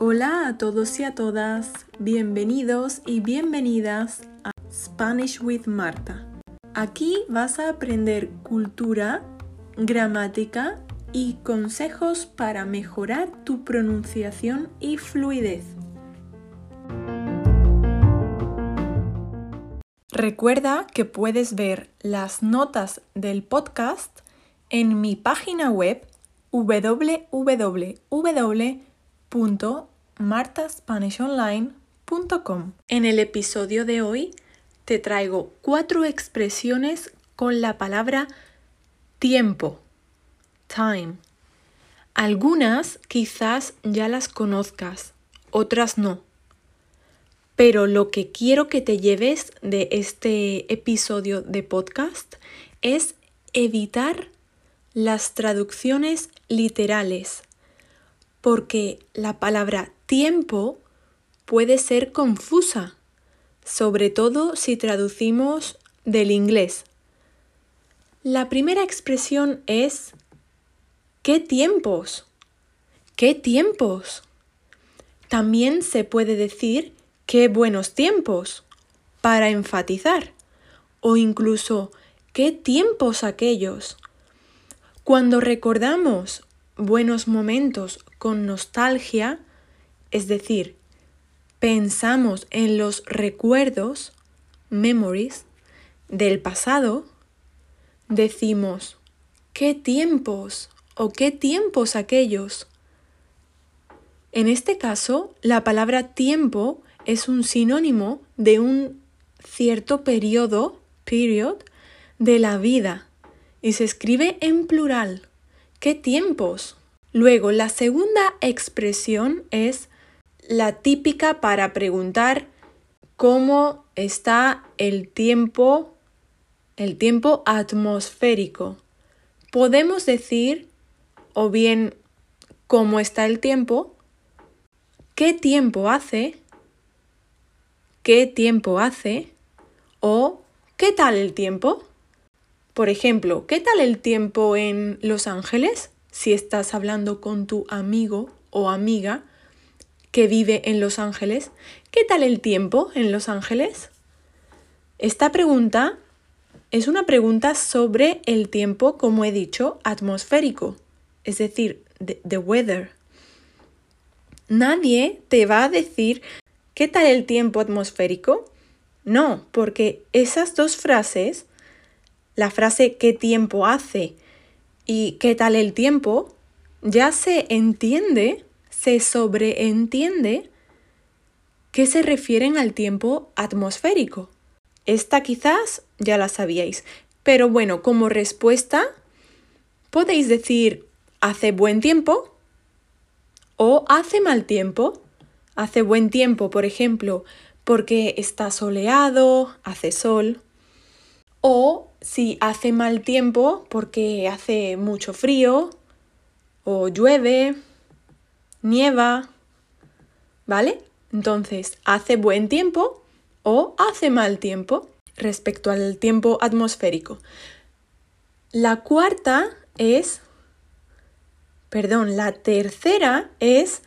Hola a todos y a todas, bienvenidos y bienvenidas a Spanish with Marta. Aquí vas a aprender cultura, gramática y consejos para mejorar tu pronunciación y fluidez. Recuerda que puedes ver las notas del podcast en mi página web www.martaspanishonline.com. En el episodio de hoy te traigo cuatro expresiones con la palabra tiempo, time. Algunas quizás ya las conozcas, otras no. Pero lo que quiero que te lleves de este episodio de podcast es evitar las traducciones literales, porque la palabra tiempo puede ser confusa, sobre todo si traducimos del inglés. La primera expresión es ¿qué tiempos? ¿Qué tiempos? También se puede decir qué buenos tiempos para enfatizar o incluso qué tiempos aquellos cuando recordamos buenos momentos con nostalgia, es decir, pensamos en los recuerdos, memories, del pasado, decimos, ¿qué tiempos o qué tiempos aquellos? En este caso, la palabra tiempo es un sinónimo de un cierto periodo, period, de la vida y se escribe en plural. ¿Qué tiempos? Luego, la segunda expresión es la típica para preguntar cómo está el tiempo, el tiempo atmosférico. Podemos decir o bien cómo está el tiempo, qué tiempo hace, qué tiempo hace o qué tal el tiempo. Por ejemplo, ¿qué tal el tiempo en Los Ángeles? Si estás hablando con tu amigo o amiga que vive en Los Ángeles, ¿qué tal el tiempo en Los Ángeles? Esta pregunta es una pregunta sobre el tiempo, como he dicho, atmosférico, es decir, the, weather. Nadie te va a decir ¿qué tal el tiempo atmosférico? No, porque esas dos frases la frase ¿qué tiempo hace? y ¿qué tal el tiempo? ya se entiende, se sobreentiende que se refieren al tiempo atmosférico. Esta quizás ya la sabíais, pero bueno, como respuesta podéis decir hace buen tiempo o hace mal tiempo. Hace buen tiempo, por ejemplo, porque está soleado, hace sol. O si hace mal tiempo porque hace mucho frío o llueve, nieva, ¿vale? Entonces, hace buen tiempo o hace mal tiempo respecto al tiempo atmosférico. La cuarta es, perdón, la tercera es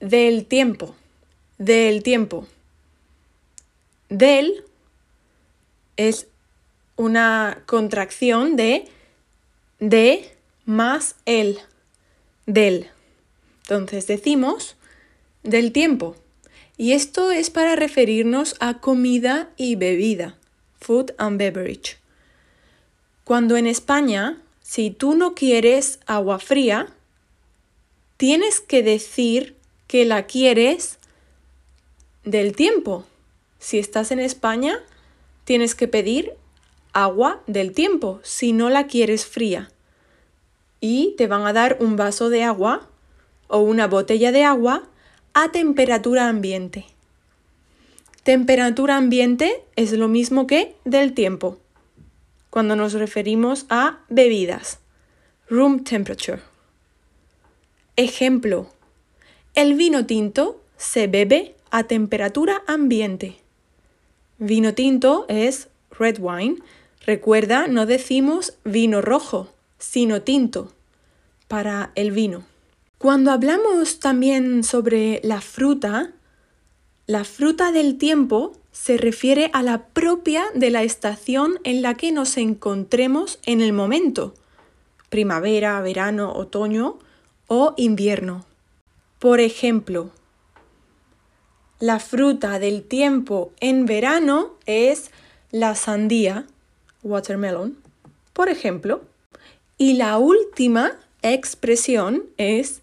del tiempo, del tiempo. Del es una contracción de de más el del. Entonces decimos del tiempo. Y esto es para referirnos a comida y bebida, food and beverage. Cuando en España, si tú no quieres agua fría, tienes que decir que la quieres del tiempo. Si estás en España, tienes que pedir agua del tiempo si no la quieres fría. Y te van a dar un vaso de agua o una botella de agua a temperatura ambiente. Temperatura ambiente es lo mismo que del tiempo, cuando nos referimos a bebidas. Room temperature. Ejemplo. El vino tinto se bebe a temperatura ambiente. Vino tinto es red wine Recuerda, no decimos vino rojo, sino tinto para el vino. Cuando hablamos también sobre la fruta, la fruta del tiempo se refiere a la propia de la estación en la que nos encontremos en el momento, primavera, verano, otoño o invierno. Por ejemplo, la fruta del tiempo en verano es la sandía, watermelon, por ejemplo. Y la última expresión es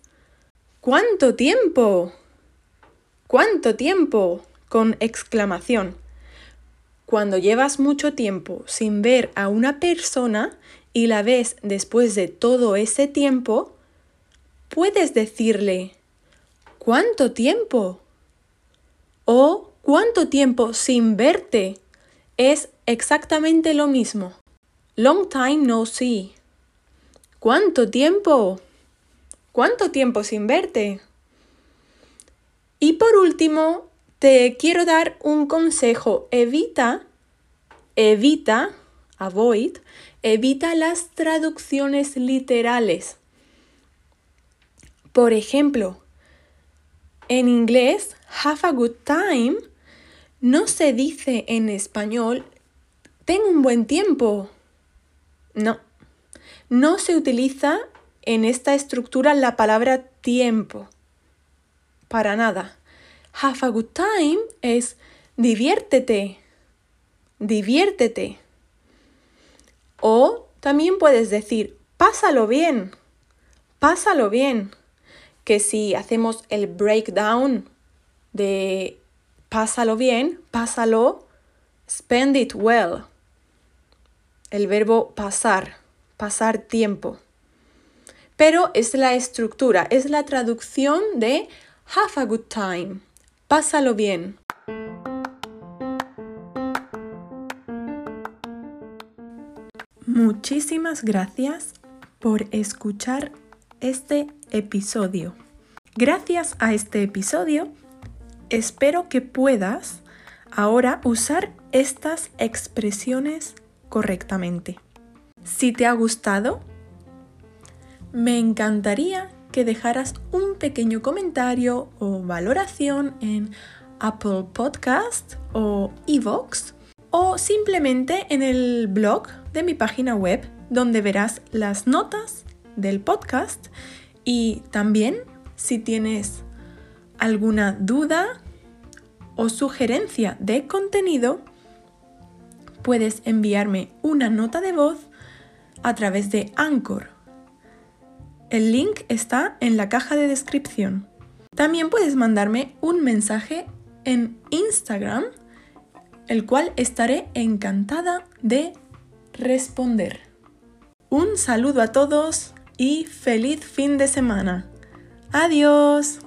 ¿cuánto tiempo? ¿Cuánto tiempo? con exclamación. Cuando llevas mucho tiempo sin ver a una persona y la ves después de todo ese tiempo, puedes decirle ¿cuánto tiempo? o ¿cuánto tiempo sin verte? Es exactamente lo mismo. Long time no see. ¿Cuánto tiempo? ¿Cuánto tiempo sin verte? Y por último, te quiero dar un consejo. Evita, evita, avoid, evita las traducciones literales. Por ejemplo, en inglés, have a good time no se dice en español, ten un buen tiempo. No, no se utiliza en esta estructura la palabra tiempo. Para nada. Have a good time es diviértete, diviértete. O también puedes decir, pásalo bien, pásalo bien. Que si hacemos el breakdown de pásalo bien, pásalo, spend it well. El verbo pasar, pasar tiempo. Pero es la estructura, es la traducción de have a good time. Pásalo bien. Muchísimas gracias por escuchar este episodio. Gracias a este episodio, espero que puedas ahora usar estas expresiones correctamente. Si te ha gustado, me encantaría que dejaras un pequeño comentario o valoración en Apple Podcast o Evox o simplemente en el blog de mi página web donde verás las notas del podcast y también si tienes alguna duda o sugerencia de contenido, puedes enviarme una nota de voz a través de Anchor el link está en la caja de descripción. También puedes mandarme un mensaje en Instagram, el cual estaré encantada de responder. Un saludo a todos y feliz fin de semana. Adiós.